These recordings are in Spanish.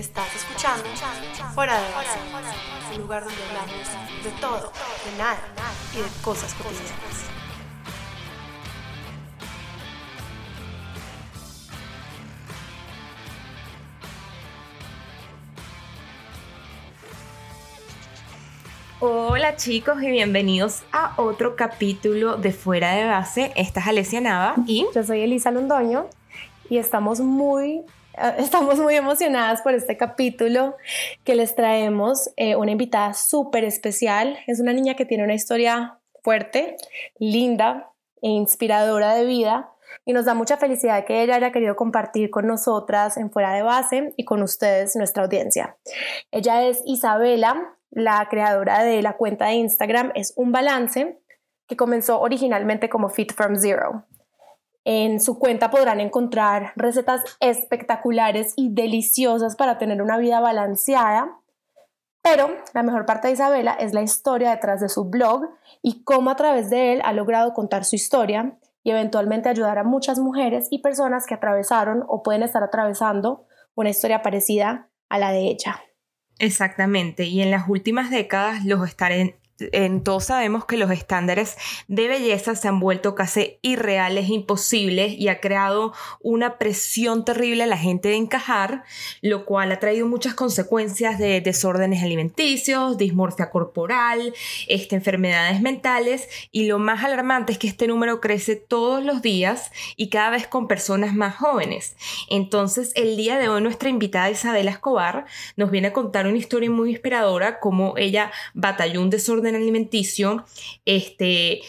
Estás escuchando Fuera de Base, un lugar donde hablamos de todo, de nada y de cosas cotidianas. Hola chicos y bienvenidos a otro capítulo de Fuera de Base. Esta es Alessia Nava y yo soy Elisa Londoño y estamos muy Estamos muy emocionadas por este capítulo que les traemos eh, una invitada súper especial. Es una niña que tiene una historia fuerte, linda e inspiradora de vida y nos da mucha felicidad que ella haya querido compartir con nosotras en Fuera de Base y con ustedes, nuestra audiencia. Ella es Isabela, la creadora de la cuenta de Instagram Es un Balance, que comenzó originalmente como Fit from Zero. En su cuenta podrán encontrar recetas espectaculares y deliciosas para tener una vida balanceada. Pero la mejor parte de Isabela es la historia detrás de su blog y cómo a través de él ha logrado contar su historia y eventualmente ayudar a muchas mujeres y personas que atravesaron o pueden estar atravesando una historia parecida a la de ella. Exactamente, y en las últimas décadas los en, todos sabemos que los estándares de belleza se han vuelto casi irreales, imposibles y ha creado una presión terrible a la gente de encajar, lo cual ha traído muchas consecuencias de desórdenes alimenticios, dismorfia corporal, este, enfermedades mentales y lo más alarmante es que este número crece todos los días y cada vez con personas más jóvenes. Entonces, el día de hoy nuestra invitada Isabela Escobar nos viene a contar una historia muy inspiradora, como ella batalló un desorden alimenticio, este,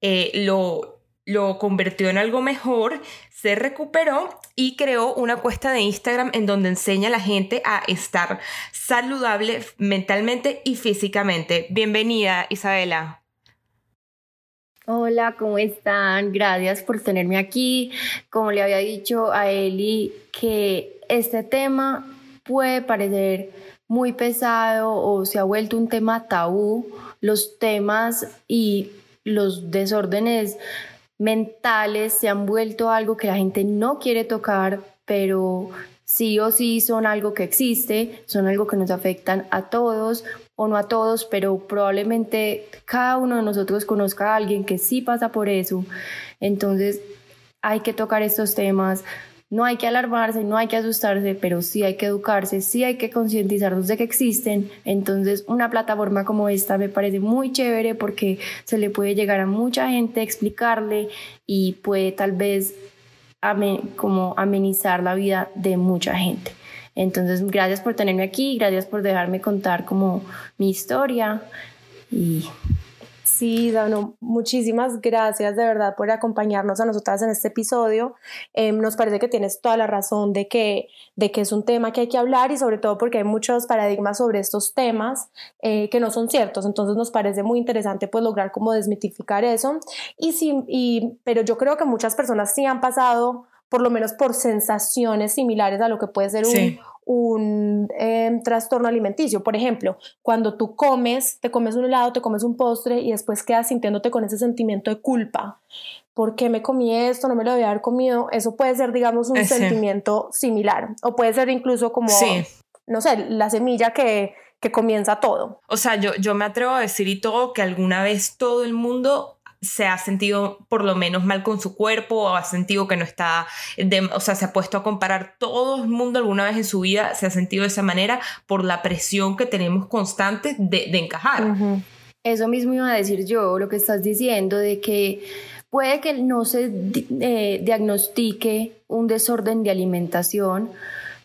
eh, lo, lo convirtió en algo mejor, se recuperó y creó una cuesta de Instagram en donde enseña a la gente a estar saludable mentalmente y físicamente. Bienvenida, Isabela. Hola, ¿cómo están? Gracias por tenerme aquí. Como le había dicho a Eli, que este tema puede parecer muy pesado o se ha vuelto un tema tabú, los temas y los desórdenes mentales se han vuelto algo que la gente no quiere tocar, pero sí o sí son algo que existe, son algo que nos afectan a todos o no a todos, pero probablemente cada uno de nosotros conozca a alguien que sí pasa por eso. Entonces hay que tocar estos temas, no hay que alarmarse, no hay que asustarse, pero sí hay que educarse, sí hay que concientizarnos de que existen. Entonces, una plataforma como esta me parece muy chévere porque se le puede llegar a mucha gente, explicarle y puede tal vez como amenizar la vida de mucha gente. Entonces, gracias por tenerme aquí, gracias por dejarme contar como mi historia y Sí, Dano, muchísimas gracias de verdad por acompañarnos a nosotras en este episodio. Em, nos parece que tienes toda la razón de que, de que es un tema que hay que hablar y sobre todo porque hay muchos paradigmas sobre estos temas eh, que no son ciertos. Entonces nos parece muy interesante pues lograr como desmitificar eso. Y sí, y, pero yo creo que muchas personas sí han pasado por lo menos por sensaciones similares a lo que puede ser un, un em, trastorno alimenticio. Por ejemplo, cuando tú comes, te comes un helado, te comes un postre y después quedas sintiéndote con ese sentimiento de culpa. ¿Por qué me comí esto? No me lo debía haber comido. Eso puede ser, digamos, un sentimiento similar. O puede ser incluso como, no sé, la semilla que, que comienza todo. O sea, yo, yo me atrevo a decir y todo que alguna vez todo el mundo se ha sentido por lo menos mal con su cuerpo o ha sentido que no está, o sea, se ha puesto a comparar todo el mundo alguna vez en su vida, se ha sentido de esa manera por la presión que tenemos constante de, encajar. Eso mismo iba a decir yo, lo que estás diciendo de que puede que no se eh, diagnostique un desorden de alimentación,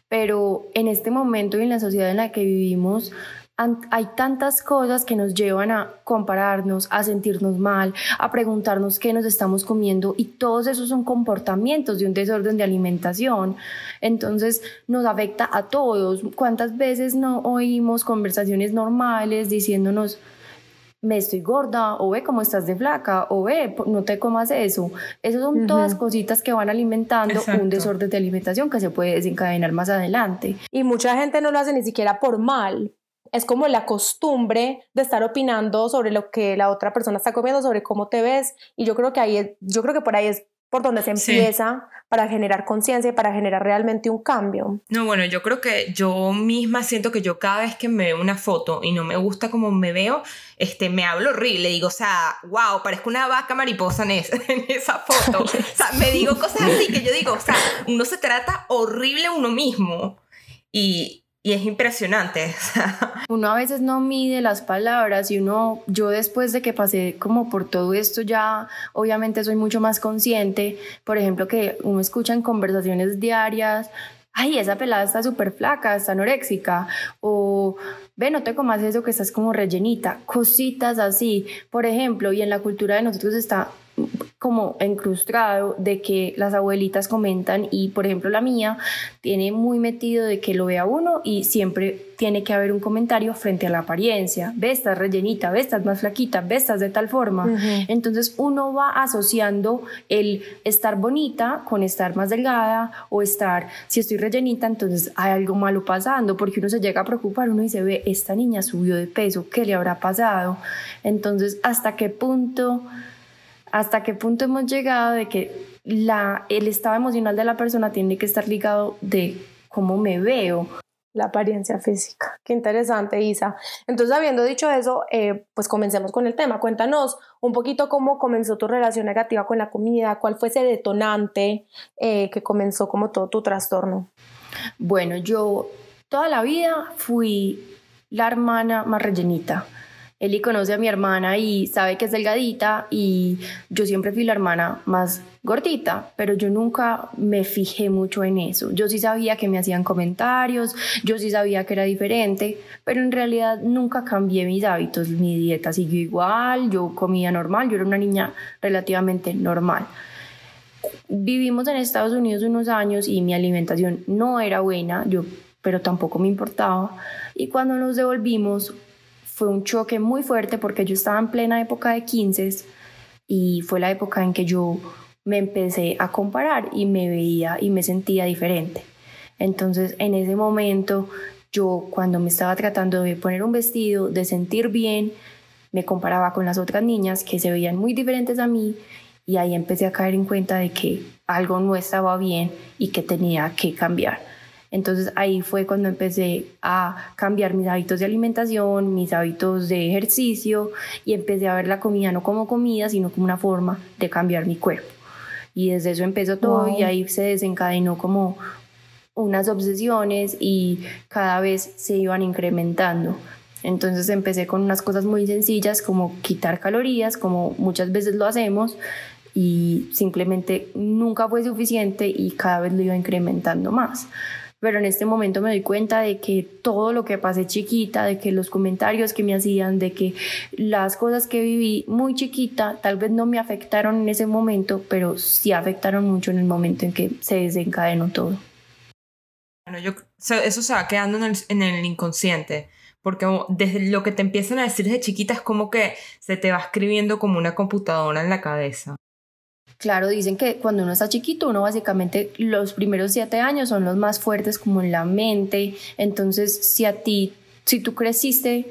pero en este momento y en la sociedad en la que vivimos, hay tantas cosas que nos llevan a compararnos, a sentirnos mal, a preguntarnos qué nos estamos comiendo y todos esos son comportamientos de un desorden de alimentación. Entonces nos afecta a todos. ¿Cuántas veces no oímos conversaciones normales diciéndonos, me estoy gorda, o ve cómo estás de flaca, o ve, no te comas eso. Esas son todas cositas que van alimentando un desorden de alimentación que se puede desencadenar más adelante. Y mucha gente no lo hace ni siquiera por mal, es como la costumbre de estar opinando sobre lo que la otra persona está comiendo, sobre cómo te ves y yo creo que ahí yo creo que por ahí es por donde se empieza para generar conciencia y para generar realmente un cambio. No, bueno, yo creo que yo misma siento que yo cada vez que me veo una foto y no me gusta como me veo, este, me hablo horrible, digo, o sea, wow, parezco una vaca mariposa en, en esa foto. o sea, me digo cosas así que yo digo, o sea, uno se trata horrible uno mismo. Y, y es impresionante. uno a veces no mide las palabras y uno, yo después de que pasé como por todo esto ya obviamente soy mucho más consciente, por ejemplo que uno escucha en conversaciones diarias, ay, esa pelada está súper flaca, está anoréxica, o ve, no te comas eso que estás como rellenita, cositas así, por ejemplo, y en la cultura de nosotros está como encrustado de que las abuelitas comentan y por ejemplo la mía tiene muy metido de que lo vea uno y siempre tiene que haber un comentario frente a la apariencia, ve estás rellenita, ve estás más flaquita, ve estás de tal forma. Entonces uno va asociando el estar bonita con estar más delgada o estar, si estoy rellenita, entonces hay algo malo pasando porque uno se llega a preocupar, uno dice, ve, esta niña subió de peso, ¿qué le habrá pasado? Entonces, ¿hasta qué punto hasta qué punto hemos llegado de que la, el estado emocional de la persona tiene que estar ligado de cómo me veo. La apariencia física. Qué interesante, Isa. Entonces, habiendo dicho eso, eh, pues comencemos con el tema. Cuéntanos un poquito cómo comenzó tu relación negativa con la comida, cuál fue ese detonante eh, que comenzó como todo tu trastorno. Bueno, yo toda la vida fui la hermana más rellenita. Eli conoce a mi hermana y sabe que es delgadita y yo siempre fui la hermana más gordita, pero yo nunca me fijé mucho en eso. Yo sí sabía que me hacían comentarios, yo sí sabía que era diferente, pero en realidad nunca cambié mis hábitos. Mi dieta siguió igual, yo comía normal, yo era una niña relativamente normal. Vivimos en Estados Unidos unos años y mi alimentación no era buena, yo pero tampoco me importaba. Y cuando nos devolvimos, fue un choque muy fuerte porque yo estaba en plena época de 15 y fue la época en que yo me empecé a comparar y me veía y me sentía diferente. Entonces en ese momento yo cuando me estaba tratando de poner un vestido, de sentir bien, me comparaba con las otras niñas que se veían muy diferentes a mí y ahí empecé a caer en cuenta de que algo no estaba bien y que tenía que cambiar. Entonces ahí fue cuando empecé a cambiar mis hábitos de alimentación, mis hábitos de ejercicio y empecé a ver la comida no como comida, sino como una forma de cambiar mi cuerpo. Y desde eso empezó todo y ahí se desencadenó como unas obsesiones y cada vez se iban incrementando. Entonces empecé con unas cosas muy sencillas como quitar calorías, como muchas veces lo hacemos, y simplemente nunca fue suficiente y cada vez lo iba incrementando más pero en este momento me doy cuenta de que todo lo que pasé chiquita, de que los comentarios que me hacían, de que las cosas que viví muy chiquita tal vez no me afectaron en ese momento, pero sí afectaron mucho en el momento en que se desencadenó todo. Bueno, yo, eso se va quedando en el, en el inconsciente porque desde lo que te empiezan a decir desde chiquita es como que se te va escribiendo como una computadora en la cabeza. Claro, dicen que cuando uno está chiquito, uno básicamente los primeros siete años son los más fuertes como en la mente. Entonces, si a ti, si tú creciste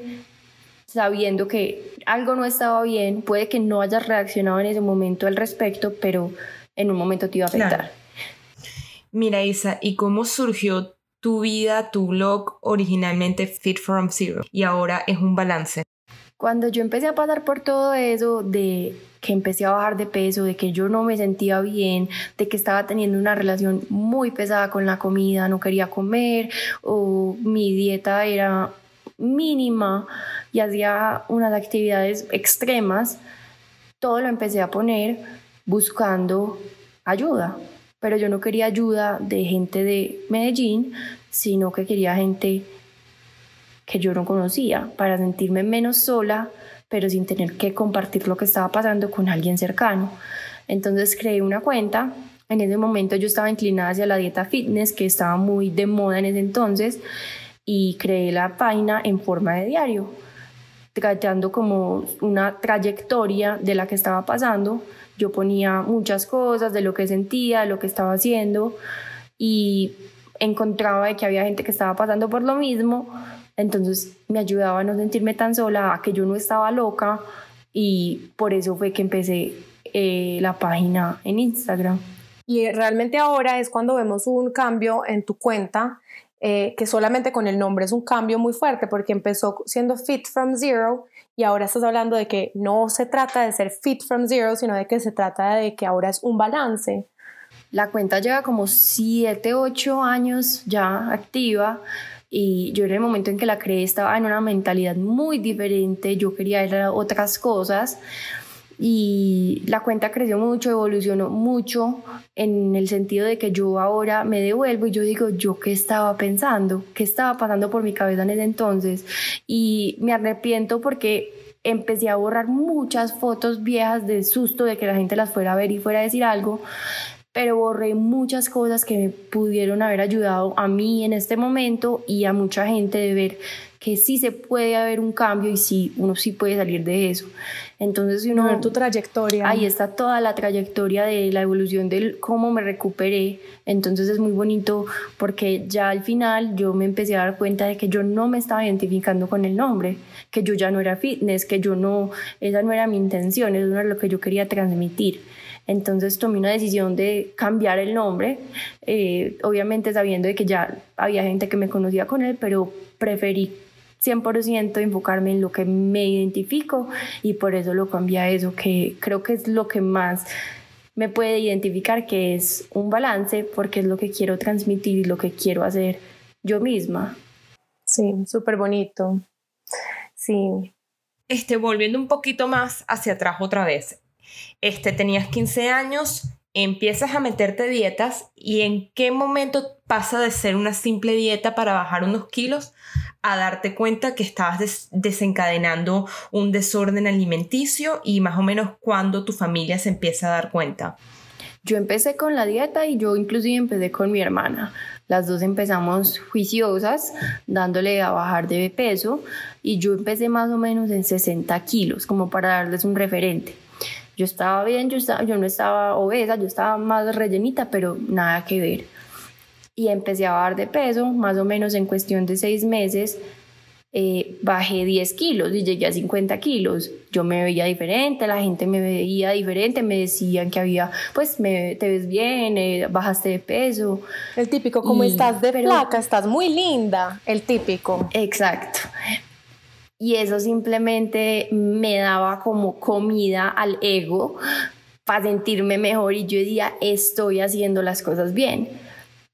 sabiendo que algo no estaba bien, puede que no hayas reaccionado en ese momento al respecto, pero en un momento te iba a afectar. Mira, Isa, ¿y cómo surgió tu vida, tu blog originalmente Fit from Zero y ahora es un balance? Cuando yo empecé a pasar por todo eso de que empecé a bajar de peso, de que yo no me sentía bien, de que estaba teniendo una relación muy pesada con la comida, no quería comer o mi dieta era mínima y hacía unas actividades extremas, todo lo empecé a poner buscando ayuda. Pero yo no quería ayuda de gente de Medellín, sino que quería gente que yo no conocía para sentirme menos sola pero sin tener que compartir lo que estaba pasando con alguien cercano. Entonces creé una cuenta. En ese momento yo estaba inclinada hacia la dieta fitness, que estaba muy de moda en ese entonces, y creé la página en forma de diario, tratando como una trayectoria de la que estaba pasando. Yo ponía muchas cosas de lo que sentía, de lo que estaba haciendo, y encontraba de que había gente que estaba pasando por lo mismo, entonces me ayudaba a no sentirme tan sola, a que yo no estaba loca y por eso fue que empecé eh, la página en Instagram. Y realmente ahora es cuando vemos un cambio en tu cuenta, eh, que solamente con el nombre es un cambio muy fuerte, porque empezó siendo Fit from Zero y ahora estás hablando de que no se trata de ser Fit from Zero, sino de que se trata de que ahora es un balance. La cuenta lleva como 7, 8 años ya activa y yo en el momento en que la creé estaba en una mentalidad muy diferente, yo quería a otras cosas y la cuenta creció mucho, evolucionó mucho en el sentido de que yo ahora me devuelvo y yo digo, yo qué estaba pensando, qué estaba pasando por mi cabeza en ese entonces y me arrepiento porque empecé a borrar muchas fotos viejas de susto de que la gente las fuera a ver y fuera a decir algo pero borré muchas cosas que me pudieron haber ayudado a mí en este momento y a mucha gente de ver que sí se puede haber un cambio y sí, uno sí puede salir de eso. Entonces, si uno... Ver tu trayectoria. Ahí está toda la trayectoria de la evolución de cómo me recuperé. Entonces es muy bonito porque ya al final yo me empecé a dar cuenta de que yo no me estaba identificando con el nombre, que yo ya no era fitness, que yo no, esa no era mi intención, eso no era lo que yo quería transmitir. Entonces tomé una decisión de cambiar el nombre, eh, obviamente sabiendo de que ya había gente que me conocía con él, pero preferí 100% enfocarme en lo que me identifico y por eso lo cambié a eso, que creo que es lo que más me puede identificar, que es un balance, porque es lo que quiero transmitir y lo que quiero hacer yo misma. Sí, súper bonito. Sí. Este, volviendo un poquito más hacia atrás otra vez, este, tenías 15 años, empiezas a meterte dietas y en qué momento pasa de ser una simple dieta para bajar unos kilos a darte cuenta que estabas desencadenando un desorden alimenticio y más o menos cuando tu familia se empieza a dar cuenta. Yo empecé con la dieta y yo inclusive empecé con mi hermana. Las dos empezamos juiciosas, dándole a bajar de peso y yo empecé más o menos en 60 kilos, como para darles un referente. Yo estaba bien, yo, estaba, yo no estaba obesa, yo estaba más rellenita, pero nada que ver. Y empecé a bajar de peso, más o menos en cuestión de seis meses, eh, bajé 10 kilos y llegué a 50 kilos. Yo me veía diferente, la gente me veía diferente, me decían que había, pues me, te ves bien, eh, bajaste de peso. El típico, como estás de flaca, estás muy linda, el típico. Exacto y eso simplemente me daba como comida al ego para sentirme mejor y yo decía, estoy haciendo las cosas bien,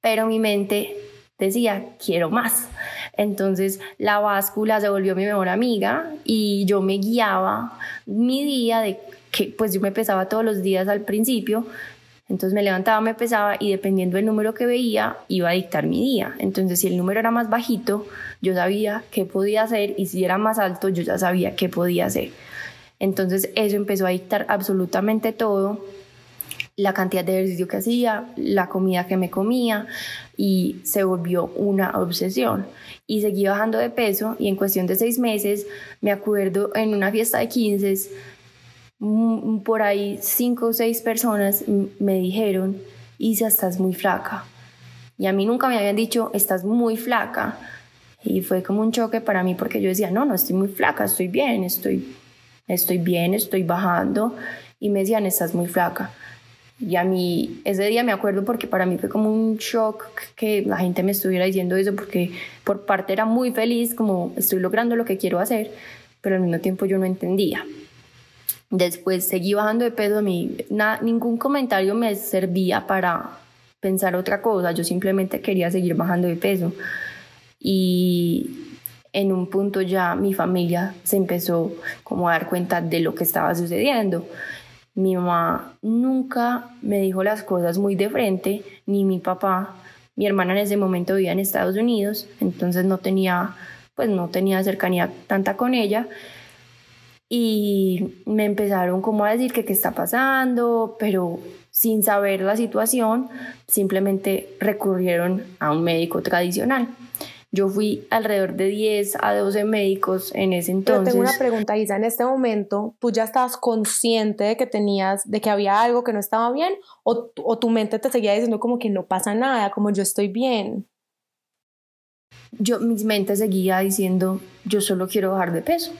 pero mi mente decía, quiero más. Entonces la báscula se volvió mi mejor amiga y yo me guiaba mi día de que pues yo me pesaba todos los días al principio, entonces me levantaba, me pesaba y dependiendo del número que veía, iba a dictar mi día. Entonces si el número era más bajito, yo sabía qué podía hacer y si era más alto, yo ya sabía qué podía hacer. Entonces eso empezó a dictar absolutamente todo, la cantidad de ejercicio que hacía, la comida que me comía y se volvió una obsesión. Y seguí bajando de peso y en cuestión de seis meses, me acuerdo en una fiesta de 15 Mm, por ahí cinco o seis personas me dijeron, Isa, estás muy flaca. Y a mí nunca me habían dicho, estás muy flaca. Y fue como un choque para mí porque yo decía, no, no estoy muy flaca, estoy bien, estoy, estoy bien, estoy bajando. Y me decían, estás muy flaca. Y a mí ese día me acuerdo porque para mí fue como un shock que la gente me estuviera diciendo eso porque por parte era muy feliz, como estoy logrando lo que quiero hacer, pero al mismo tiempo yo no entendía. Después seguí bajando de peso, a mí ningún comentario me servía para pensar otra cosa, yo simplemente quería seguir bajando de peso. Y en un punto ya mi familia se empezó como a dar cuenta de lo que estaba sucediendo. Mi mamá nunca me dijo las cosas muy de frente, ni mi papá. Mi hermana en ese momento vivía en Estados Unidos, entonces no tenía, pues no tenía cercanía tanta con ella y me empezaron como a decir que qué está pasando, pero sin saber la situación, simplemente recurrieron a un médico tradicional. Yo fui alrededor de 10 a 12 médicos en ese entonces. Pero tengo una pregunta, Isa. En este momento, ¿tú ya estabas consciente de que tenías, de que había algo que no estaba bien? ¿O, o tu mente te seguía diciendo como que no pasa nada, como yo estoy bien? Yo, mi mente seguía diciendo, yo solo quiero bajar de peso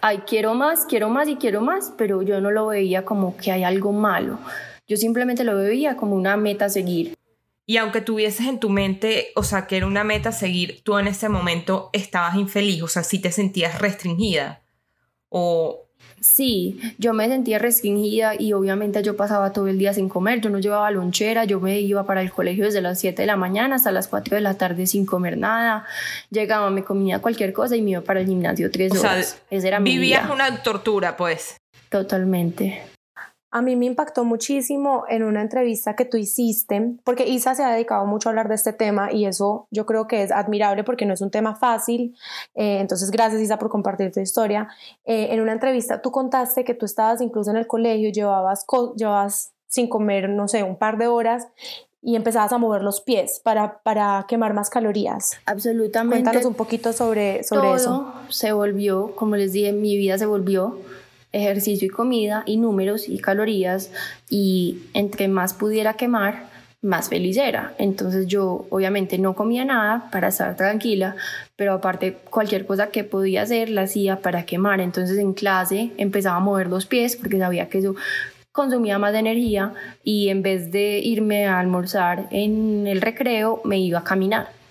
ay, quiero más, quiero más y quiero más, pero yo no lo veía como que hay algo malo. Yo simplemente lo veía como una meta a seguir. Y aunque tuvieses en tu mente, o sea, que era una meta a seguir, tú en ese momento estabas infeliz, o sea, si te sentías restringida. O Sí, yo me sentía restringida y obviamente yo pasaba todo el día sin comer, yo no llevaba lonchera, yo me iba para el colegio desde las 7 de la mañana hasta las 4 de la tarde sin comer nada, llegaba, me comía cualquier cosa y me iba para el gimnasio tres horas. Esa era mi Vivías una tortura, pues. Totalmente. A mí me impactó muchísimo en una entrevista que tú hiciste, porque Isa se ha dedicado mucho a hablar de este tema y eso yo creo que es admirable porque no es un tema fácil. Eh, entonces, gracias Isa por compartir tu historia. Eh, en una entrevista tú contaste que tú estabas incluso en el colegio, llevabas, llevabas sin comer, no sé, un par de horas y empezabas a mover los pies para, para quemar más calorías. Absolutamente. Cuéntanos un poquito sobre, sobre Todo eso. Se volvió, como les dije, mi vida se volvió ejercicio y comida y números y calorías y entre más pudiera quemar, más feliz era. Entonces yo obviamente no comía nada para estar tranquila, pero aparte cualquier cosa que podía hacer la hacía para quemar. Entonces en clase empezaba a mover los pies porque sabía que eso consumía más energía y en vez de irme a almorzar en el recreo me iba a caminar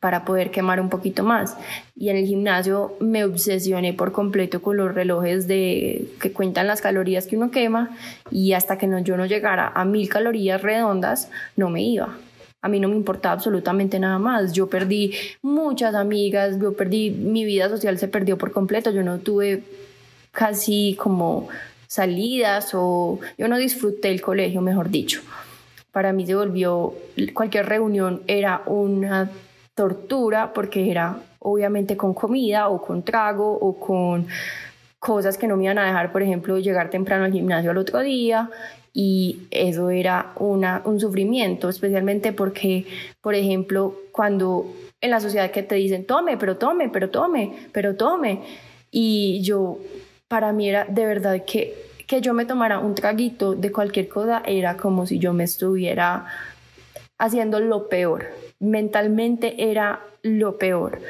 para poder quemar un poquito más. Y en el gimnasio me obsesioné por completo con los relojes de que cuentan las calorías que uno quema y hasta que no, yo no llegara a mil calorías redondas no me iba. A mí no me importaba absolutamente nada más. Yo perdí muchas amigas, yo perdí, mi vida social se perdió por completo. Yo no tuve casi como salidas o yo no disfruté el colegio, mejor dicho. Para mí se volvió, cualquier reunión era una tortura porque era obviamente con comida o con trago o con cosas que no me iban a dejar, por ejemplo, llegar temprano al gimnasio al otro día y eso era una, un sufrimiento, especialmente porque, por ejemplo, cuando en la sociedad que te dicen, tome, pero tome, pero tome, pero tome, y yo, para mí era de verdad que, que yo me tomara un traguito de cualquier cosa era como si yo me estuviera haciendo lo peor, mentalmente era lo peor.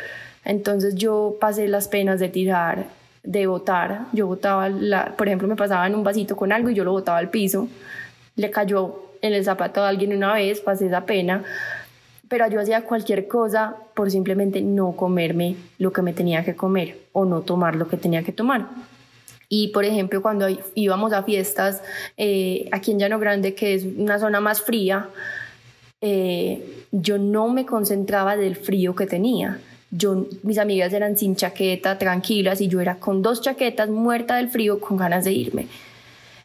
Entonces yo pasé las penas de tirar, de botar. Yo botaba, la, por ejemplo, me pasaba en un vasito con algo y yo lo botaba al piso. Le cayó en el zapato a alguien una vez, pasé esa pena. Pero yo hacía cualquier cosa por simplemente no comerme lo que me tenía que comer o no tomar lo que tenía que tomar. Y por ejemplo, cuando íbamos a fiestas eh, aquí en Llano Grande, que es una zona más fría, eh, yo no me concentraba del frío que tenía. Yo, mis amigas eran sin chaqueta, tranquilas, y yo era con dos chaquetas, muerta del frío, con ganas de irme.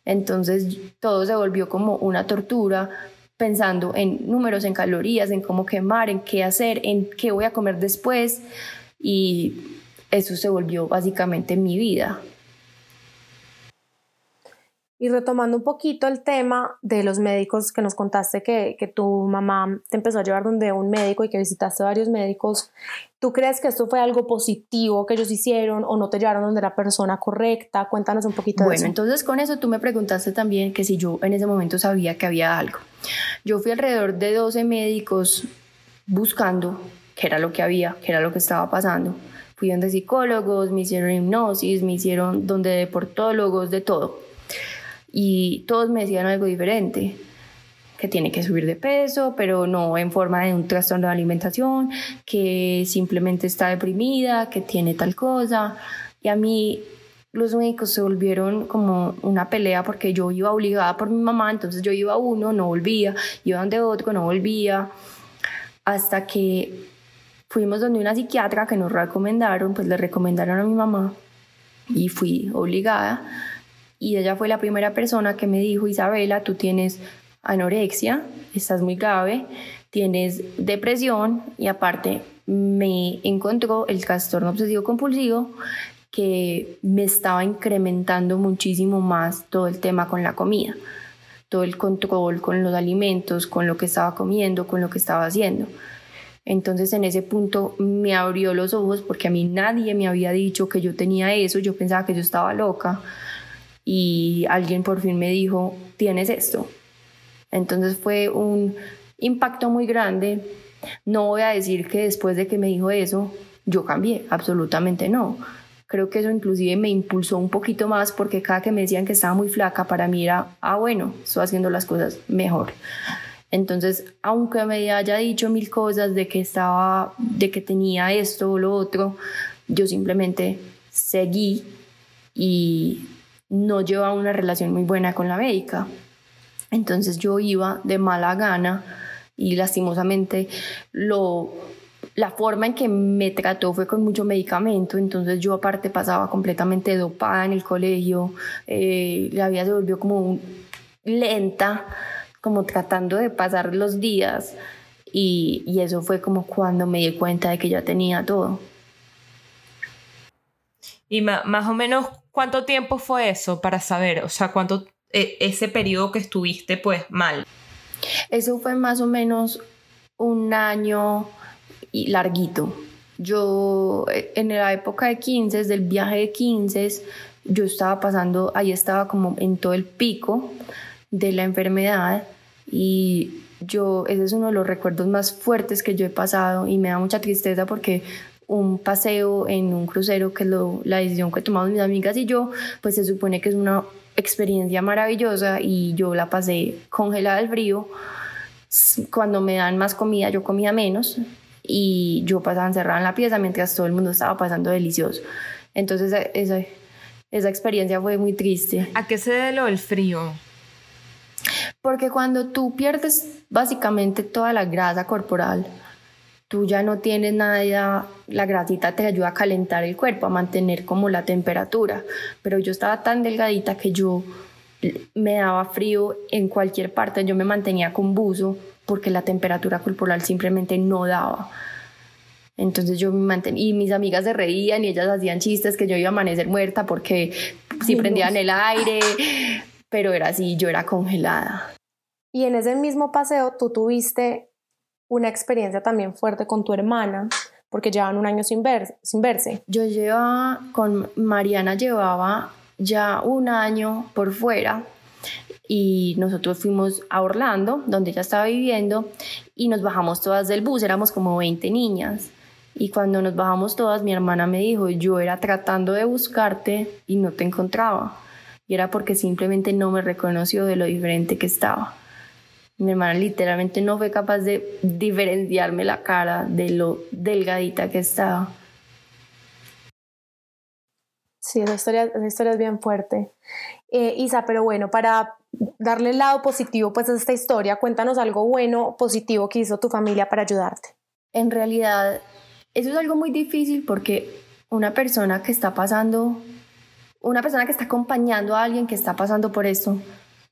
Entonces todo se volvió como una tortura, pensando en números, en calorías, en cómo quemar, en qué hacer, en qué voy a comer después. Y eso se volvió básicamente mi vida. Y retomando un poquito el tema de los médicos que nos contaste que, que, tu mamá te empezó a llevar donde un médico y que visitaste varios médicos, ¿tú crees que esto fue algo positivo que ellos hicieron o no te llevaron donde la persona correcta? Cuéntanos un poquito bueno, de eso. Bueno, entonces con eso tú me preguntaste también que si yo en ese momento sabía que había algo. Yo fui alrededor de 12 médicos buscando qué era lo que había, qué era lo que estaba pasando. Fui donde psicólogos, me hicieron hipnosis, me hicieron donde deportólogos, de todo y todos me decían algo diferente que tiene que subir de peso, pero no en forma de un trastorno de alimentación, que simplemente está deprimida, que tiene tal cosa. Y a mí los médicos se volvieron como una pelea porque yo iba obligada por mi mamá, entonces yo iba a uno, no volvía, iba donde otro, no volvía, hasta que fuimos donde una psiquiatra que nos recomendaron, pues le recomendaron a mi mamá y fui obligada y ella fue la primera persona que me dijo, Isabela, tú tienes anorexia, estás muy grave, tienes depresión y aparte me encontró el trastorno obsesivo compulsivo que me estaba incrementando muchísimo más todo el tema con la comida, todo el control con los alimentos, con lo que estaba comiendo, con lo que estaba haciendo. Entonces en ese punto me abrió los ojos porque a mí nadie me había dicho que yo tenía eso, yo pensaba que yo estaba loca y alguien por fin me dijo, tienes esto. Entonces fue un impacto muy grande. No voy a decir que después de que me dijo eso, yo cambié, absolutamente no. Creo que eso inclusive me impulsó un poquito más porque cada que me decían que estaba muy flaca, para mí era, ah, bueno, estoy haciendo las cosas mejor. Entonces, aunque me haya dicho mil cosas de que estaba, de que tenía esto o lo otro, yo simplemente seguí y no llevaba una relación muy buena con la médica. Entonces yo iba de mala gana y lastimosamente lo, la forma en que me trató fue con mucho medicamento, entonces yo aparte pasaba completamente dopada en el colegio, eh, la vida se volvió como lenta, como tratando de pasar los días y, y eso fue como cuando me di cuenta de que ya tenía todo. Y más o menos, ¿cuánto tiempo fue eso para saber? O sea, ¿cuánto e, ese periodo que estuviste pues mal? Eso fue más o menos un año y larguito. Yo eh, en la época de 15, del viaje de 15, yo estaba pasando, ahí estaba como en todo el pico de la enfermedad y yo, ese es uno de los recuerdos más fuertes que yo he pasado y me da mucha tristeza porque un paseo en un crucero, que es lo, la decisión que tomamos mis amigas y yo, pues se supone que es una experiencia maravillosa y yo la pasé congelada del frío. Cuando me dan más comida, yo comía menos y yo pasaba encerrada en la pieza mientras todo el mundo estaba pasando delicioso. Entonces esa, esa experiencia fue muy triste. ¿A qué se debe lo del frío? Porque cuando tú pierdes básicamente toda la grasa corporal, tú ya no tienes nada, la grasita te ayuda a calentar el cuerpo, a mantener como la temperatura, pero yo estaba tan delgadita que yo me daba frío en cualquier parte, yo me mantenía con buzo porque la temperatura corporal simplemente no daba. Entonces yo me mantenía, y mis amigas se reían y ellas hacían chistes que yo iba a amanecer muerta porque si prendían el aire, pero era así, yo era congelada. Y en ese mismo paseo tú tuviste una experiencia también fuerte con tu hermana, porque llevan un año sin, ver, sin verse. Yo llevaba, con Mariana llevaba ya un año por fuera y nosotros fuimos a Orlando, donde ella estaba viviendo, y nos bajamos todas del bus, éramos como 20 niñas. Y cuando nos bajamos todas, mi hermana me dijo, yo era tratando de buscarte y no te encontraba. Y era porque simplemente no me reconoció de lo diferente que estaba. Mi hermana literalmente no fue capaz de diferenciarme la cara de lo delgadita que estaba. Sí, esa historia, esa historia es bien fuerte. Eh, Isa, pero bueno, para darle el lado positivo pues a esta historia, cuéntanos algo bueno, positivo que hizo tu familia para ayudarte. En realidad, eso es algo muy difícil porque una persona que está pasando, una persona que está acompañando a alguien que está pasando por esto,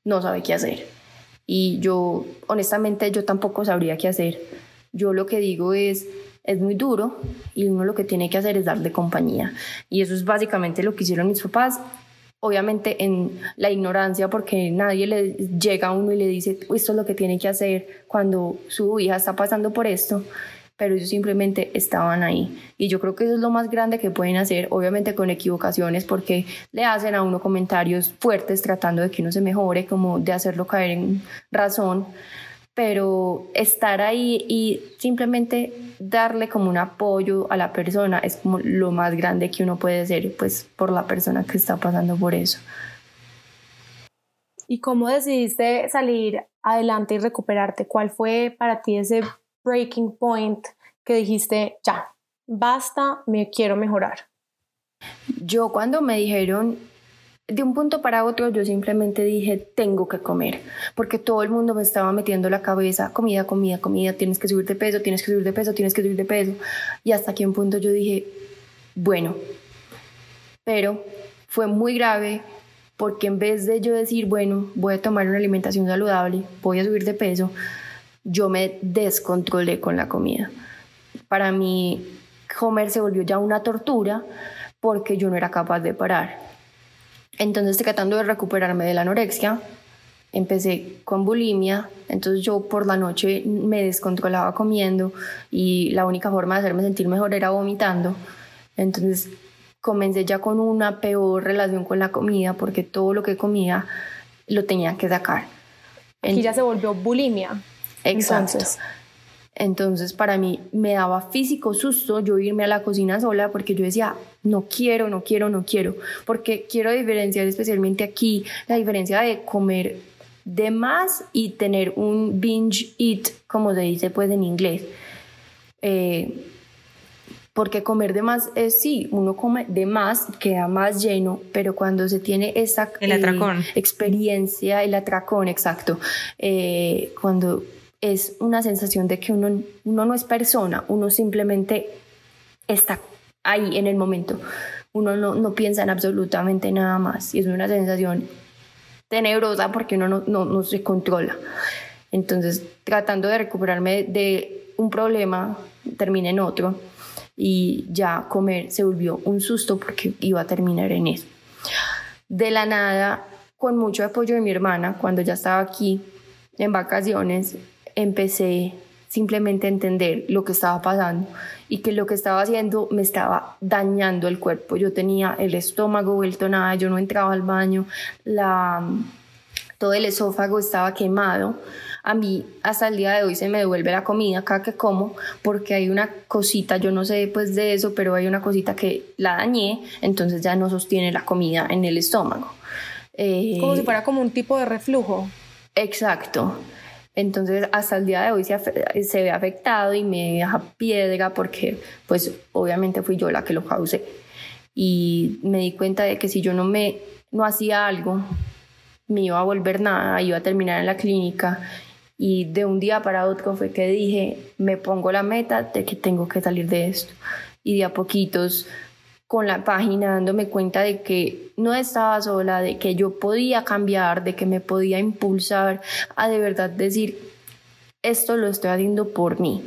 no sabe qué hacer y yo honestamente yo tampoco sabría qué hacer. Yo lo que digo es, es muy duro y uno lo que tiene que hacer es darle compañía. Y eso es básicamente lo que hicieron mis papás. Obviamente en la ignorancia porque nadie le llega a uno y le dice esto es lo que tiene que hacer cuando su hija está pasando por esto pero ellos simplemente estaban ahí. Y yo creo que eso es lo más grande que pueden hacer, obviamente con equivocaciones, porque le hacen a uno comentarios fuertes tratando de que uno se mejore, como de hacerlo caer en razón, pero estar ahí y simplemente darle como un apoyo a la persona es como lo más grande que uno puede hacer, pues por la persona que está pasando por eso. ¿Y cómo decidiste salir adelante y recuperarte? ¿Cuál fue para ti ese breaking point que dijiste, ya, basta, me quiero mejorar? Yo cuando me dijeron de un punto para otro yo simplemente dije, tengo que comer, porque todo el mundo me estaba metiendo la cabeza, comida, comida, comida, tienes que subir de peso, tienes que subir de peso, tienes que subir de peso. Y hasta que un punto yo dije, bueno, pero fue muy grave porque en vez de yo decir, bueno, voy a tomar una alimentación saludable, voy a subir de peso, yo me descontrolé con la comida. Para mí, comer se volvió ya una tortura porque yo no era capaz de parar. Entonces, tratando de recuperarme de la anorexia, empecé con bulimia, entonces yo por la noche me descontrolaba comiendo y la única forma de hacerme sentir mejor era vomitando. Entonces comencé ya con una peor relación con la comida porque todo lo que comía lo tenía que sacar. Aquí ya se volvió bulimia. Exacto. Entonces para mí me daba físico susto yo irme a la cocina sola porque yo decía, no quiero, no quiero, no quiero, porque quiero diferenciar especialmente aquí la diferencia de comer de más y tener un binge eat, como se dice pues en inglés. Eh, porque comer de más es sí, uno come de más, queda más lleno, pero cuando se tiene esa el atracón. experiencia, el atracón, exacto, eh, cuando es una sensación de que uno, uno no es persona, uno simplemente está ahí en el momento. Uno no, no piensa en absolutamente nada más y es una sensación tenebrosa porque uno no, no, no se controla. Entonces, tratando de recuperarme de un problema, terminé en otro y ya comer se volvió un susto porque iba a terminar en eso. De la nada, con mucho apoyo de mi hermana, cuando ya estaba aquí en vacaciones, empecé simplemente a entender lo que estaba pasando y que lo que estaba haciendo me estaba dañando el cuerpo. Yo tenía el estómago vuelto nada, yo no entraba al baño, la, todo el esófago estaba quemado. A mí hasta el día de hoy se me devuelve la comida cada que como porque hay una cosita, yo no sé pues de eso, pero hay una cosita que la dañé, entonces ya no sostiene la comida en el estómago. como si fuera como un tipo de reflujo. Exacto. Entonces, hasta el día de hoy se, ve afectado y me deja piedra porque, pues, obviamente fui yo la que lo causé. Y me di cuenta de que si yo no me no hacía algo, me iba a volver nada, iba a terminar en la clínica. Y de un día para otro fue que dije, me pongo la meta de que tengo que salir de esto. Y de a poquitos con la página dándome cuenta de que no estaba sola, de que yo podía cambiar, de que me podía impulsar a de verdad decir, esto lo estoy haciendo por mí.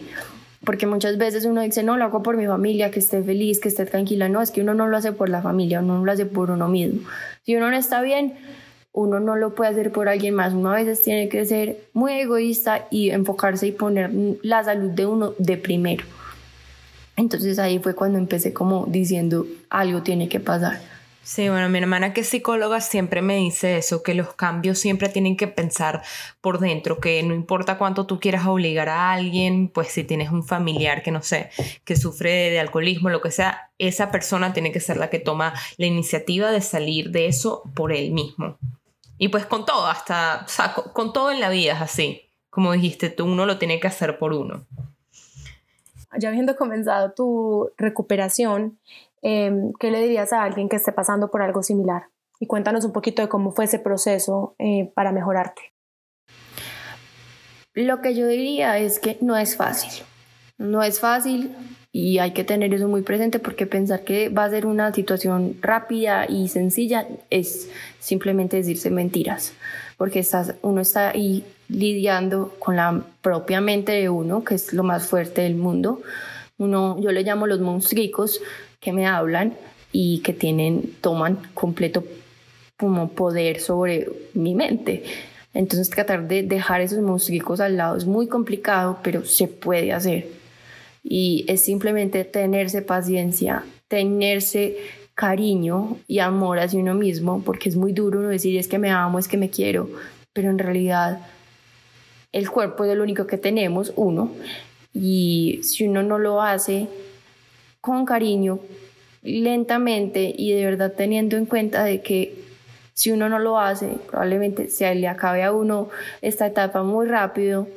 Porque muchas veces uno dice, no, lo hago por mi familia, que esté feliz, que esté tranquila. No, es que uno no lo hace por la familia, uno no lo hace por uno mismo. Si uno no está bien, uno no lo puede hacer por alguien más. Uno a veces tiene que ser muy egoísta y enfocarse y poner la salud de uno de primero. Entonces ahí fue cuando empecé como diciendo algo tiene que pasar. Sí, bueno, mi hermana que es psicóloga siempre me dice eso, que los cambios siempre tienen que pensar por dentro, que no importa cuánto tú quieras obligar a alguien, pues si tienes un familiar que no sé, que sufre de alcoholismo, lo que sea, esa persona tiene que ser la que toma la iniciativa de salir de eso por él mismo. Y pues con todo, hasta, o con, todo en la vida es así. Como dijiste, tú uno lo tiene que hacer por uno ya habiendo comenzado tu recuperación, em, ¿qué le dirías a alguien que esté pasando por algo similar? Y cuéntanos un poquito de cómo fue ese proceso eh, para mejorarte. Lo que yo diría es que no es fácil. No es fácil y hay que tener eso muy presente porque pensar que va a ser una situación rápida y sencilla es simplemente decirse mentiras. Porque estás, uno está ahí lidiando con la propia mente de uno, que es lo más fuerte del mundo. Uno, yo le llamo los monstruos que me hablan y que tienen, toman completo como poder sobre mi mente. Entonces tratar de dejar esos monstruos al lado es muy complicado, pero se puede hacer. Y es simplemente tenerse paciencia, tenerse cariño y amor hacia uno mismo, porque es muy duro uno decir es que me amo, es que me quiero, pero en realidad el cuerpo es lo único que tenemos, uno, y si uno no lo hace con cariño, lentamente y de verdad teniendo en cuenta de que si uno no lo hace, probablemente se le acabe a uno esta etapa muy rápido,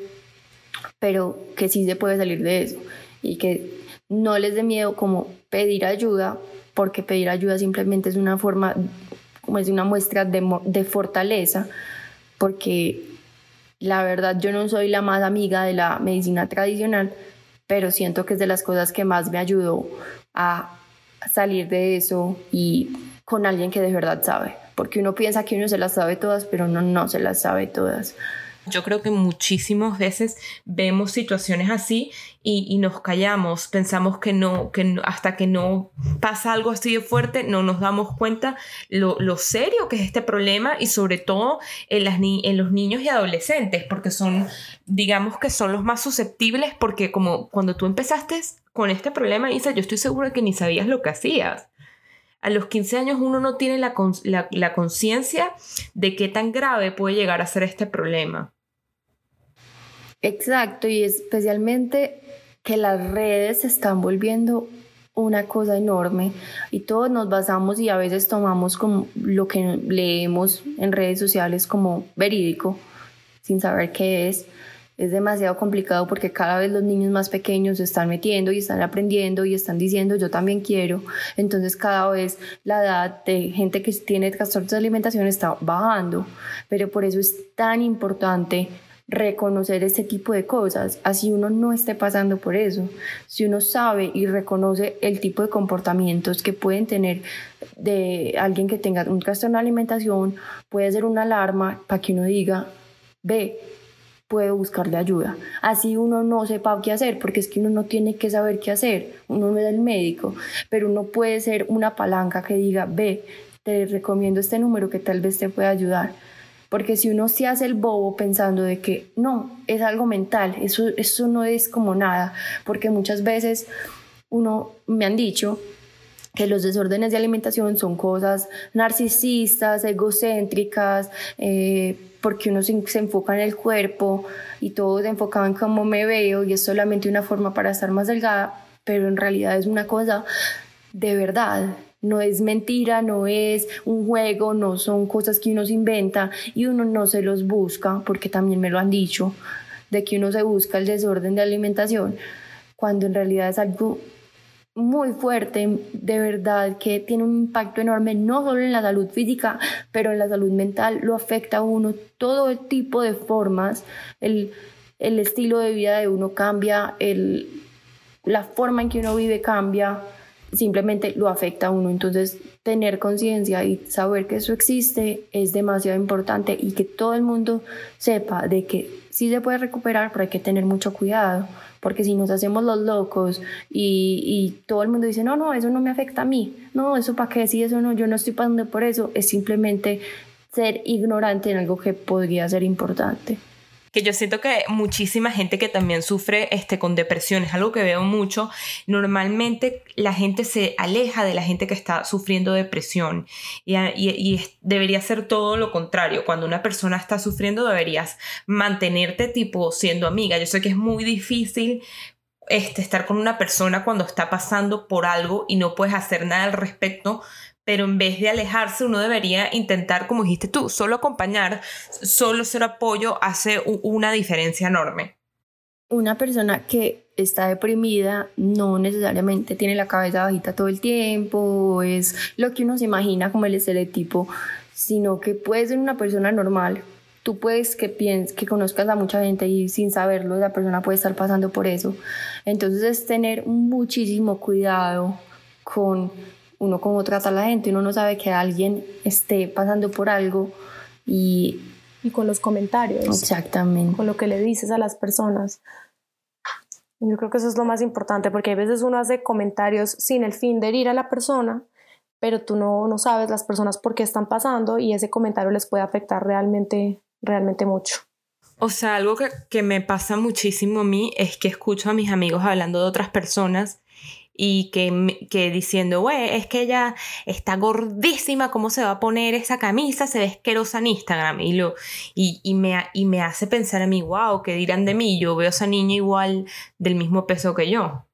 pero que sí se puede salir de eso y que no les dé miedo como pedir ayuda, porque pedir ayuda simplemente es una forma, como es una muestra de, de fortaleza, porque la verdad, yo no soy la más amiga de la medicina tradicional, pero siento que es de las cosas que más me ayudó a salir de eso y con alguien que de verdad sabe, porque uno piensa que uno se las sabe todas, pero uno no se las sabe todas. Yo creo que muchísimas veces vemos situaciones así y, nos callamos, pensamos que no, que hasta que no pasa algo así de fuerte, no nos damos cuenta lo, serio que es este problema y sobre todo en, las en los niños y adolescentes, porque son, digamos que son los más susceptibles, porque como cuando tú empezaste con este problema, Isa, yo estoy segura que ni sabías lo que hacías a los 15 años uno no tiene la, la conciencia de qué tan grave puede llegar a ser este problema. Exacto, y especialmente que las redes se están volviendo una cosa enorme y todos nos basamos y a veces tomamos como lo que leemos en redes sociales como verídico sin saber qué es. Es demasiado complicado porque cada vez los niños más pequeños se están metiendo y están aprendiendo y están diciendo yo también quiero. Entonces cada vez la edad de gente que tiene trastornos de alimentación está bajando. Pero por eso es tan importante reconocer este tipo de cosas, así uno no esté pasando por eso. Si uno sabe y reconoce el tipo de comportamientos que pueden tener de alguien que tenga un trastorno de alimentación, puede ser una alarma para que uno diga, ve, puedo buscarle ayuda. Así uno no sepa qué hacer, porque es que uno no tiene que saber qué hacer, uno no es el médico, pero uno puede ser una palanca que diga, ve, te recomiendo este número que tal vez te pueda ayudar porque si uno se hace el bobo pensando de que no, es algo mental, eso, eso no es como nada, porque muchas veces uno me han dicho que los desórdenes de alimentación son cosas narcisistas, egocéntricas, eh, porque uno se, enfoca en el cuerpo y todos se en cómo me veo y es solamente una forma para estar más delgada, pero en realidad es una cosa de verdad, no es mentira, no es un juego, no son cosas que uno se inventa y uno no se los busca, porque también me lo han dicho, de que uno se busca el desorden de alimentación, cuando en realidad es algo muy fuerte, de verdad, que tiene un impacto enorme, no solo en la salud física, pero en la salud mental, lo afecta a uno todo tipo de formas, el, el estilo de vida de uno cambia, el, la forma en que uno vive cambia, simplemente lo afecta a uno. Entonces, tener conciencia y saber que eso existe es demasiado importante y que todo el mundo sepa de que sí se puede recuperar, pero hay que tener mucho cuidado, porque si nos hacemos los locos y, y todo el mundo dice, no, no, eso no me afecta a mí, no, eso para qué, si eso no, yo no estoy pasando por eso, es simplemente ser ignorante en algo que podría ser importante que yo siento que muchísima gente que también sufre este, con depresión, es algo que veo mucho, normalmente la gente se aleja de la gente que está sufriendo depresión y, y, debería ser todo lo contrario, cuando una persona está sufriendo deberías mantenerte tipo siendo amiga, yo sé que es muy difícil este, estar con una persona cuando está pasando por algo y no puedes hacer nada al respecto, pero en vez de alejarse uno debería intentar, como dijiste tú, solo acompañar, solo ser apoyo hace una diferencia enorme. Una persona que está deprimida no necesariamente tiene la cabeza bajita todo el tiempo, es lo que uno se imagina como el estereotipo, sino que puede ser una persona normal. Tú puedes que pienses, que conozcas a mucha gente y sin saberlo la persona puede estar pasando por eso. Entonces es tener muchísimo cuidado con uno cómo trata a la gente, uno no sabe que alguien esté pasando por algo y... Y con los comentarios. Exactamente. Con lo que le dices a las personas. Yo creo que eso es lo más importante, porque a veces uno hace comentarios sin el fin de herir a la persona, pero tú no, no sabes las personas por qué están pasando y ese comentario les puede afectar realmente, realmente mucho. O sea, algo que, que me pasa muchísimo a mí es que escucho a mis amigos hablando de otras personas y que, que diciendo, güey, es que ella está gordísima, ¿cómo se va a poner esa camisa? Se ve asquerosa en Instagram. Y, lo, y, y, me, y me hace pensar a mí, wow, ¿qué dirán de mí? Yo veo a esa niña igual del mismo peso que yo.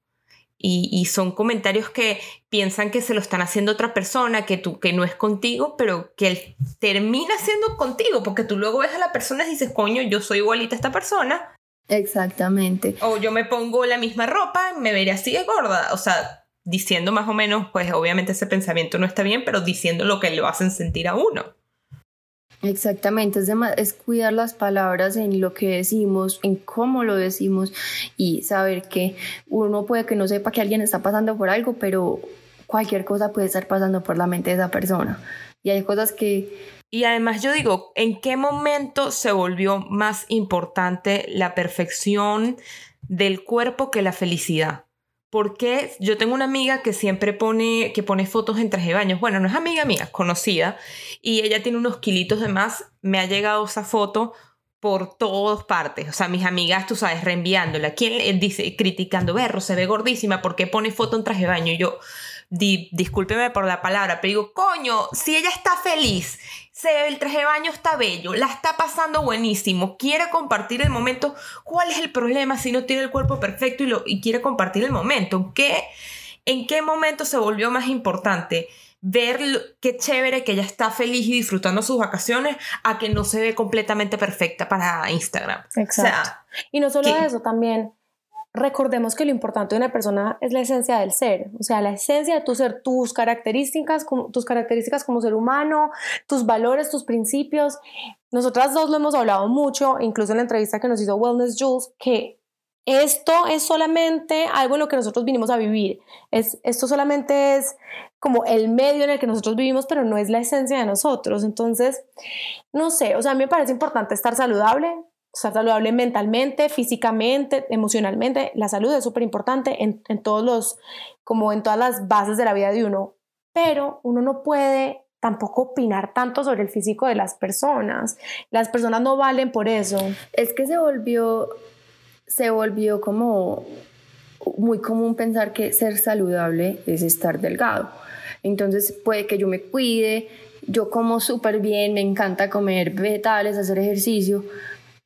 Y, y, son comentarios que piensan que se lo están haciendo otra persona, que, tú, que no es contigo, pero que él termina siendo contigo, porque tú luego ves a la persona y dices, coño, yo soy igualita a esta persona, Exactamente. O yo me pongo la misma ropa, me veré así de gorda. O sea, diciendo más o menos, pues obviamente ese pensamiento no está bien, pero diciendo lo que lo hacen sentir a uno. Exactamente, es, es cuidar las palabras en lo que decimos, en cómo lo decimos y saber que uno puede que no sepa que alguien está pasando por algo, pero cualquier cosa puede estar pasando por la mente de esa persona. Y hay cosas que y además yo digo, ¿en qué momento se volvió más importante la perfección del cuerpo que la felicidad? Porque yo tengo una amiga que siempre pone, que pone fotos en traje de baño. Bueno, no es amiga mía, conocida. Y ella tiene unos kilitos de más. Me ha llegado esa foto por todas partes. O sea, mis amigas, tú sabes, reenviándola. ¿Quién dice, criticando, berro, se ve gordísima, ¿por qué pone foto en traje de baño? Yo, discúlpeme por la palabra, pero digo, coño, si ella está feliz el traje de baño está bello, la está pasando buenísimo, quiere compartir el momento. ¿Cuál es el problema si no tiene el cuerpo perfecto y, lo, y quiere compartir el momento? ¿Qué, ¿En qué momento se volvió más importante? ver qué chévere que ella está feliz y disfrutando sus vacaciones a que no se ve completamente perfecta para Instagram. Exacto. y no solo eso, también recordemos que lo importante de una persona es la esencia del ser, o sea, la esencia de tu ser, tus características, tus características como ser humano, tus valores, tus principios. Nosotras dos lo hemos hablado mucho, incluso en la entrevista que nos hizo Wellness Jules, que esto es solamente algo en lo que nosotros vinimos a vivir. Es, esto solamente es como el medio en el que nosotros vivimos, pero no es la esencia de nosotros. Entonces, no sé, o sea, a mí me parece importante estar saludable, estar saludable mentalmente, físicamente, emocionalmente. La salud es súper importante en, todos los, como en todas las bases de la vida de uno, pero uno no puede tampoco opinar tanto sobre el físico de las personas. Las personas no valen por eso. Es que se volvió se volvió como muy común pensar que ser saludable es estar delgado. Entonces puede que yo me cuide, yo como súper bien, me encanta comer vegetales, hacer ejercicio,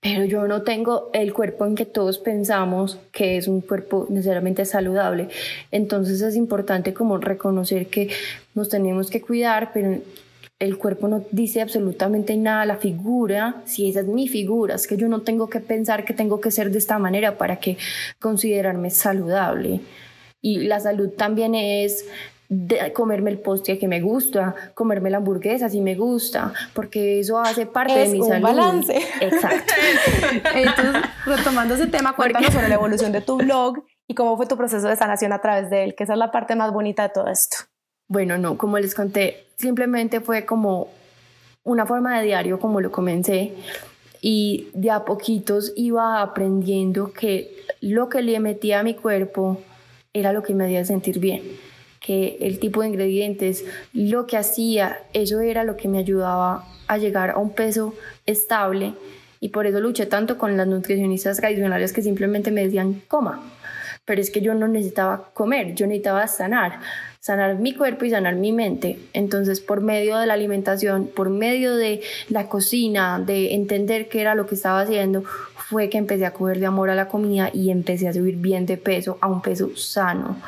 pero yo no tengo el cuerpo en que todos pensamos que es un cuerpo necesariamente saludable. Entonces es importante como reconocer que nos tenemos que cuidar, pero el cuerpo no dice absolutamente nada, la figura, si esa es mi figura, es que yo no tengo que pensar que tengo que ser de esta manera para que considerarme saludable. Y la salud también es comerme el postre que me gusta, comerme la hamburguesa si me gusta, porque eso hace parte de mi un balance. Exacto. Entonces, retomando ese tema, cuéntanos sobre la evolución de tu blog y cómo fue tu proceso de sanación a través de él, que esa es la parte más bonita de todo esto. Bueno, no, como les conté, simplemente fue como una forma de diario como lo comencé y de a poquitos iba aprendiendo que lo que le metía a mi cuerpo era lo que me hacía sentir bien, que el tipo de ingredientes, lo que hacía, eso era lo que me ayudaba a llegar a un peso estable y por eso luché tanto con las nutricionistas tradicionales que simplemente me decían coma, pero es que yo no necesitaba comer, yo necesitaba sanar sanar mi cuerpo y sanar mi mente. Entonces, por medio de la alimentación, por medio de la cocina, de entender qué era lo que estaba haciendo, fue que empecé a coger de amor a la comida y empecé a subir bien de peso, a un peso sano.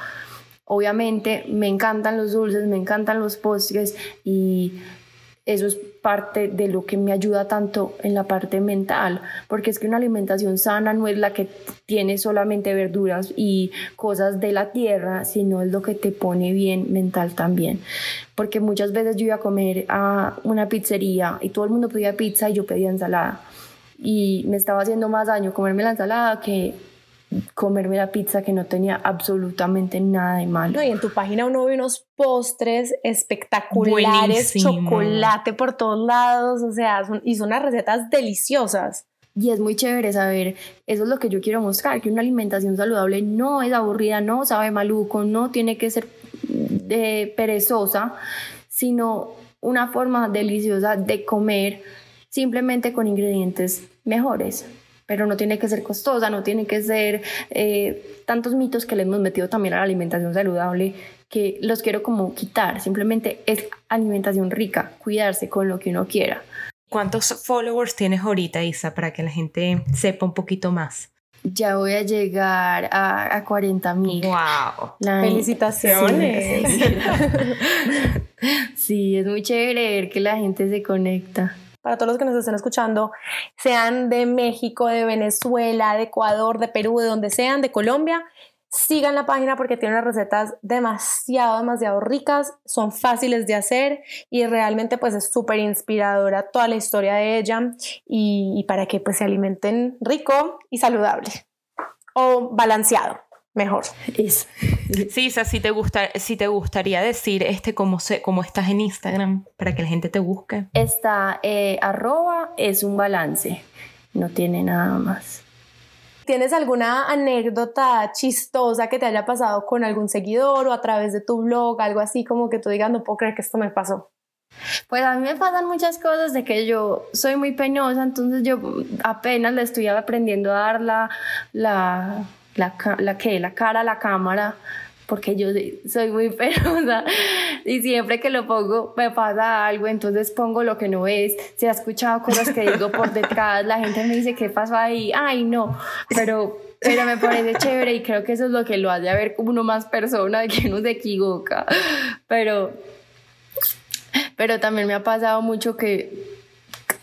Obviamente me encantan los dulces, me encantan los postres y eso es parte de lo que me ayuda tanto en la parte mental, porque es que una alimentación sana no es la que tiene solamente verduras y cosas de la tierra, sino es lo que te pone bien mental también. Porque muchas veces yo iba a comer a una pizzería y todo el mundo pedía pizza y yo pedía ensalada. Y me estaba haciendo más daño comerme la ensalada que comerme la pizza que no tenía absolutamente nada de malo. y en tu página uno ve unos postres espectaculares, chocolate por todos lados, o sea, y son unas recetas deliciosas. Y es muy chévere saber, eso es lo que yo quiero mostrar, que una alimentación saludable no es aburrida, no sabe maluco, no tiene que ser de perezosa, sino una forma deliciosa de comer simplemente con ingredientes mejores pero no tiene que ser costosa, no tiene que ser eh, tantos mitos que le hemos metido también a la alimentación saludable que los quiero como quitar, simplemente es alimentación rica, cuidarse con lo que uno quiera. ¿Cuántos followers tienes ahorita, Isa, para que la gente sepa un poquito más? Ya voy a llegar a, a 40 mil. ¡Wow! Felicitaciones. sí, es muy chévere ver que la gente se conecta para todos los que nos estén escuchando, sean de México, de Venezuela, de Ecuador, de Perú, de donde sean, de Colombia, sigan la página porque tiene unas recetas demasiado, demasiado ricas, son fáciles de hacer y realmente pues es súper inspiradora toda la historia de ella y, y, para que pues se alimenten rico y saludable o balanceado mejor. Es. Sí, o si te, gusta, si te gustaría decir este cómo, se, cómo estás en Instagram para que la gente te busque. Esta eh, arroba es un balance, no tiene nada más. ¿Tienes alguna anécdota chistosa que te haya pasado con algún seguidor o a través de tu blog, algo así como que tú digas, no puedo creer que esto me pasó? Pues a mí me pasan muchas cosas de que yo soy muy penosa, entonces yo apenas le estoy aprendiendo a dar la, la la, la, que la cara a la cámara porque yo soy muy penosa y siempre que lo pongo me pasa algo, entonces pongo lo que no es. Si ha escuchado cosas que digo por detrás, la gente me dice, ¿qué pasó ahí? Ay, no, pero, pero me parece chévere y creo que eso es lo que lo hace a ver como uno más persona, que uno se equivoca. Pero, pero también me ha pasado mucho que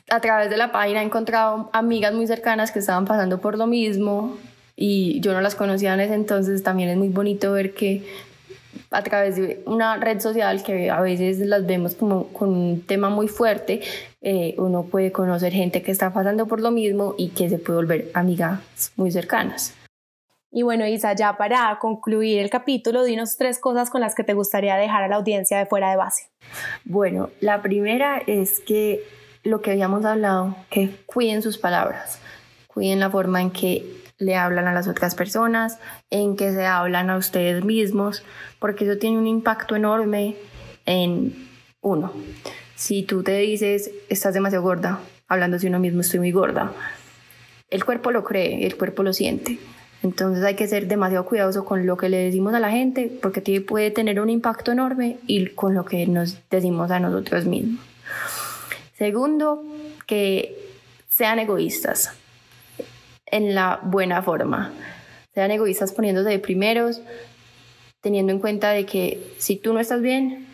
a través de la página he encontrado amigas muy cercanas que estaban pasando por lo mismo y yo no las conocía en ese entonces, también es muy bonito ver que a través de una red social que a veces las vemos como con un tema muy fuerte, eh, uno puede conocer gente que está pasando por lo mismo y que se puede volver amigas muy cercanas. Y bueno, Isa, ya para concluir el capítulo, dinos tres cosas con las que te gustaría dejar a la audiencia de fuera de base. Bueno, la primera es que lo que habíamos hablado, que cuiden sus palabras, cuiden la forma en que le hablan a las otras personas, en que se hablan a ustedes mismos, porque eso tiene un impacto enorme en uno. Si tú te dices, estás demasiado gorda, hablando de uno mismo, estoy muy gorda, el cuerpo lo cree, el cuerpo lo siente. Entonces hay que ser demasiado cuidadoso con lo que le decimos a la gente, porque puede tener un impacto enorme y con lo que nos decimos a nosotros mismos. Segundo, que sean egoístas en la buena forma. Sean egoístas poniéndose de primeros, teniendo en cuenta de que si tú no estás bien,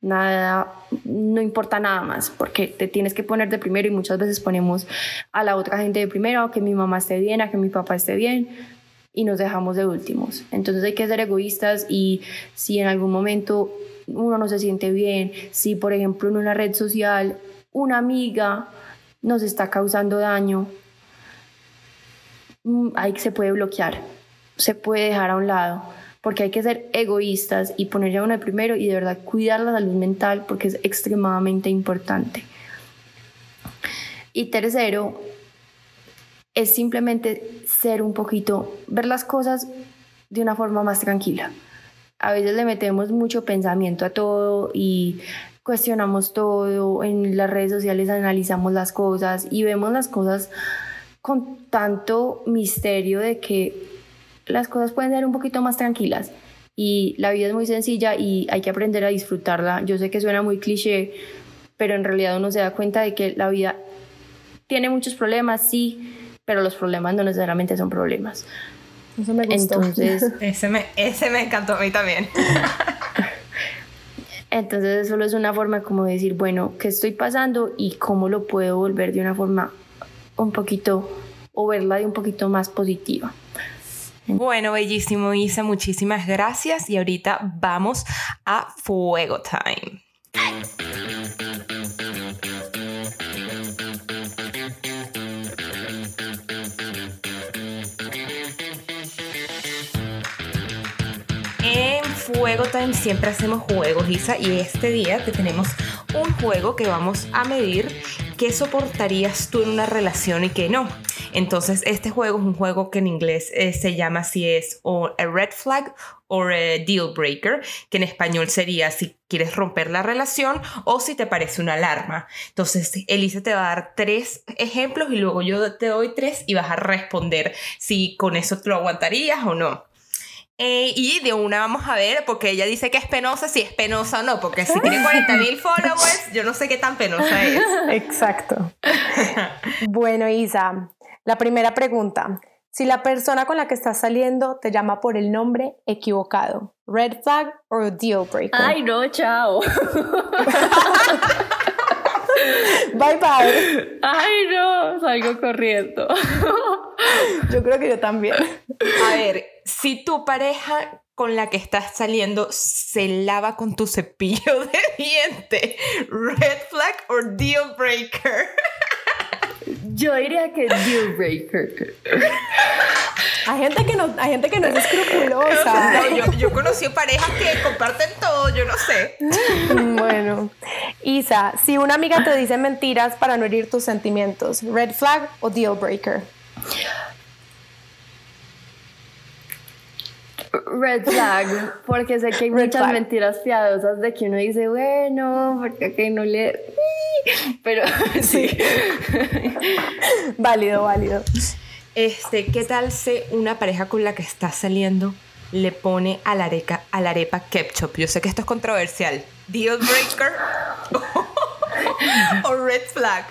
nada, no importa nada más, porque te tienes que poner de primero y muchas veces ponemos a la otra gente de primero, a que mi mamá esté bien, a que mi papá esté bien, y nos dejamos de últimos. Entonces hay que ser egoístas y si en algún momento uno no se siente bien, si por ejemplo en una red social una amiga nos está causando daño, ahí se puede bloquear, se puede dejar a un lado, porque hay que ser egoístas y poner a uno de primero y de verdad cuidar la salud mental porque es extremadamente importante. Y tercero, es simplemente ser un poquito, ver las cosas de una forma más tranquila. A veces le metemos mucho pensamiento a todo y cuestionamos todo, en las redes sociales analizamos las cosas y vemos las cosas con tanto misterio de que las cosas pueden ser un poquito más tranquilas y la vida es muy sencilla y hay que aprender a disfrutarla. Yo sé que suena muy cliché, pero en realidad uno se da cuenta de que la vida tiene muchos problemas, sí, pero los problemas no necesariamente son problemas. Eso me gustó. Entonces, ese me, ese me encantó a mí también. Entonces, solo es una forma como de decir, bueno, ¿qué estoy pasando y cómo lo puedo volver de una forma un poquito o verla de un poquito más positiva. Bueno, bellísimo Isa, muchísimas gracias y ahorita vamos a Fuego Time. En Fuego Time siempre hacemos juegos, Isa, y este día te tenemos un juego que vamos a medir qué soportarías tú en una relación y qué no. Entonces, este juego es un juego que en inglés eh, se llama si es o a red flag o a deal breaker, que en español sería si quieres romper la relación o si te parece una alarma. Entonces, Elisa te va a dar tres ejemplos y luego yo te doy tres y vas a responder si con eso te lo aguantarías o no. Eh, y de una vamos a ver, porque ella dice que es penosa, si es penosa o no, porque si tiene 40 mil followers, yo no sé qué tan penosa es. Exacto. bueno, Isa, la primera pregunta. Si la persona con la que estás saliendo te llama por el nombre equivocado, red flag o deal breaker. Ay, no, chao. bye bye. Ay, no, salgo corriendo. yo creo que yo también. A ver, si tu pareja con la que estás saliendo se lava con tu cepillo de diente, red flag o deal breaker. Yo diría que deal breaker. Hay gente que no, hay gente que no es escrupulosa. yo, yo conocí parejas que comparten todo, yo no sé. Bueno, Isa, si una amiga te dice mentiras para no herir tus sentimientos, red flag o deal breaker. Red flag, porque sé que hay muchas mentiras piadosas de que uno dice, bueno, porque que no le... Pero sí. válido, válido. Este, ¿qué tal si una pareja con la que estás saliendo le pone a la, arepa, a la arepa ketchup. Yo sé que esto es controversial. Deal breaker o red flag.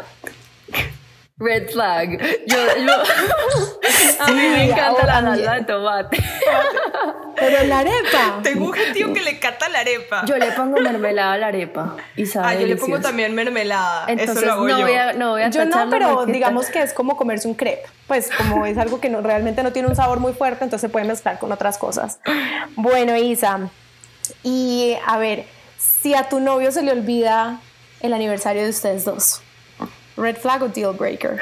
Red flag. Yo, a mí me encanta la salsa de tomate. Pero la arepa. Tengo un tío que le cata la arepa. Yo le pongo mermelada a la arepa y sabe Ah, yo le pongo también mermelada. Entonces Eso lo hago no yo. voy a, no voy a Yo no, pero digamos que es como comerse un crepe. Pues como es algo que no, realmente no tiene un sabor muy fuerte, entonces se puede mezclar con otras cosas. Bueno, Isa, y a ver, si a tu novio se le olvida el aniversario de ustedes dos, red flag o deal breaker.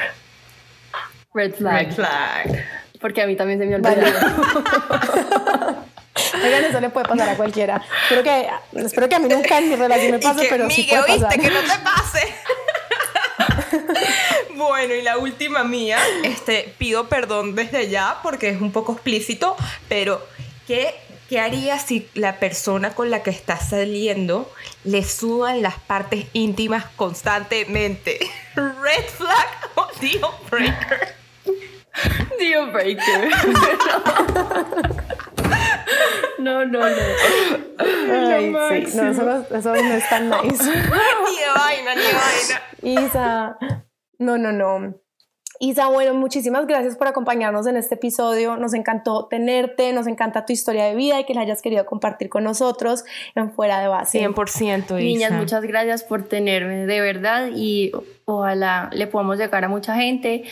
Red flag. Red flag. Porque a mí también se me olvidó. Oigan, eso le puede pasar a cualquiera. Espero que, espero que a mí nunca en mi relación me pase, que, pero sí Migue, puede pasar. ¿oíste? Que no te pase. bueno, y la última mía, este, pido perdón desde ya porque es un poco explícito, pero ¿qué, qué harías si la persona con la que estás saliendo le sudan las partes íntimas constantemente? ¿Red flag o deal breaker? Deal breaker. No, no, no. Ay, sí, no, eso, no, eso no es tan nice. ni de vaina, ni de vaina. Isa, no, no, no. Isa, bueno, muchísimas gracias por acompañarnos en este episodio. Nos encantó tenerte, nos encanta tu historia de vida y que la hayas querido compartir con nosotros en Fuera de Base. 100% Isa. Niñas, muchas gracias por tenerme, de verdad, y ojalá le podamos llegar a mucha gente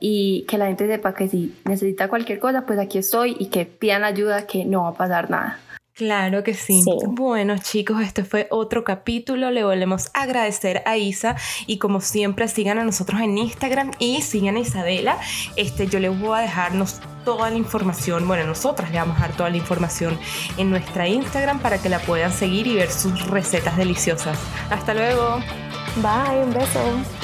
y que la gente sepa que si necesita cualquier cosa, pues aquí estoy y que pidan ayuda, que no va a pasar nada. Claro que sí. Sí. Bueno, chicos, este fue otro capítulo. Le volvemos a agradecer a Isa y como siempre sigan a nosotros en Instagram y sigan a Isabela. Este, yo les voy a dejarnos toda la información, bueno, nosotras le vamos a dar toda la información en nuestra Instagram para que la puedan seguir y ver sus recetas deliciosas. Hasta luego. Bye, un beso.